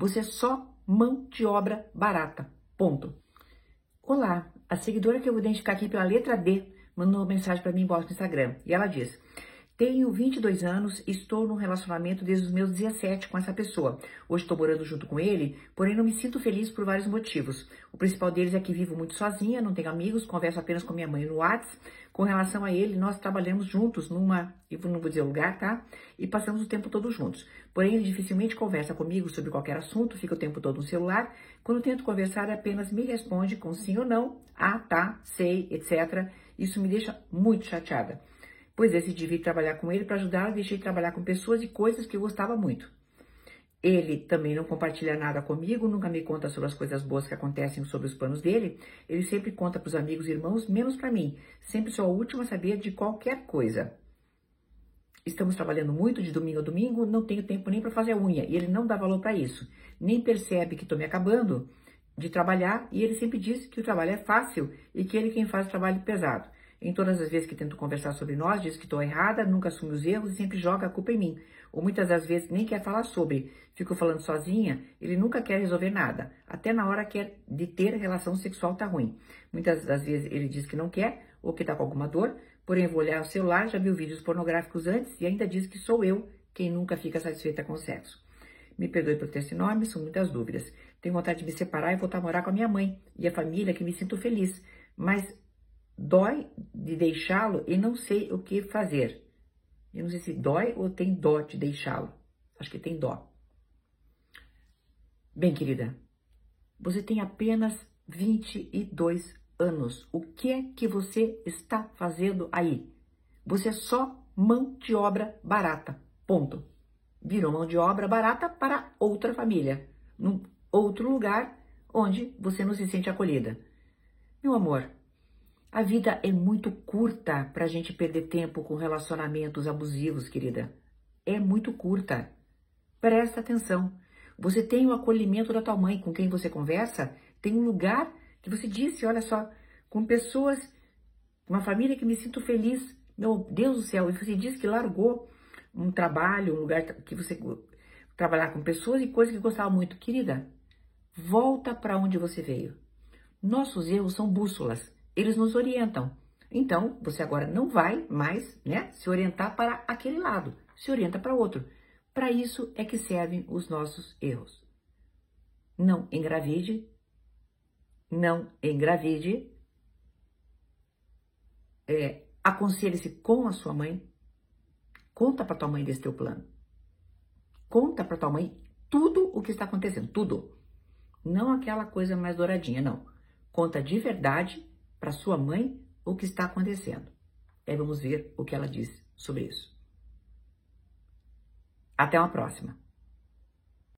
Você é só mão de obra barata. Ponto. Olá, a seguidora que eu vou identificar aqui pela letra D mandou uma mensagem para mim embaixo no Instagram. E ela diz: tenho 22 anos, estou num relacionamento desde os meus 17 com essa pessoa. Hoje estou morando junto com ele, porém não me sinto feliz por vários motivos. O principal deles é que vivo muito sozinha, não tenho amigos, converso apenas com minha mãe no WhatsApp. Com relação a ele, nós trabalhamos juntos numa, eu não vou dizer lugar, tá? E passamos o tempo todo juntos. Porém, ele dificilmente conversa comigo sobre qualquer assunto, fica o tempo todo no celular. Quando tento conversar, apenas me responde com sim ou não, ah, tá, sei, etc. Isso me deixa muito chateada pois decidi vir trabalhar com ele para ajudar, deixei de trabalhar com pessoas e coisas que eu gostava muito. Ele também não compartilha nada comigo, nunca me conta sobre as coisas boas que acontecem sobre os planos dele. Ele sempre conta para os amigos e irmãos, menos para mim. Sempre sou a última a saber de qualquer coisa. Estamos trabalhando muito de domingo a domingo, não tenho tempo nem para fazer unha. E ele não dá valor para isso. Nem percebe que estou me acabando de trabalhar e ele sempre diz que o trabalho é fácil e que ele quem faz o trabalho pesado. Em todas as vezes que tento conversar sobre nós, diz que estou errada, nunca assume os erros e sempre joga a culpa em mim. Ou muitas das vezes nem quer falar sobre. Fico falando sozinha, ele nunca quer resolver nada. Até na hora que é de ter relação sexual tá ruim. Muitas das vezes ele diz que não quer ou que tá com alguma dor, porém vou olhar o celular, já viu vídeos pornográficos antes e ainda diz que sou eu quem nunca fica satisfeita com o sexo. Me perdoe por ter esse nome, são muitas dúvidas. Tenho vontade de me separar e voltar a morar com a minha mãe e a família que me sinto feliz. Mas dói de deixá-lo e não sei o que fazer. Eu não sei se dói ou tem dó de deixá-lo. Acho que tem dó. Bem, querida, você tem apenas 22 anos. O que é que você está fazendo aí? Você é só mão de obra barata. Ponto. Virou mão de obra barata para outra família, num outro lugar onde você não se sente acolhida. Meu amor, a vida é muito curta para a gente perder tempo com relacionamentos abusivos, querida. É muito curta. Presta atenção. Você tem o acolhimento da tua mãe com quem você conversa, tem um lugar que você disse, olha só, com pessoas, uma família que me sinto feliz. Meu Deus do céu, e você disse que largou um trabalho, um lugar que você trabalhar com pessoas e coisas que gostava muito. Querida, volta para onde você veio. Nossos erros são bússolas eles nos orientam. Então, você agora não vai mais né, se orientar para aquele lado, se orienta para outro. Para isso é que servem os nossos erros. Não engravide, não engravide, é, aconselhe-se com a sua mãe, conta para tua mãe desse teu plano. Conta para tua mãe tudo o que está acontecendo, tudo. Não aquela coisa mais douradinha, não. Conta de verdade para sua mãe o que está acontecendo. E aí vamos ver o que ela diz sobre isso. Até uma próxima.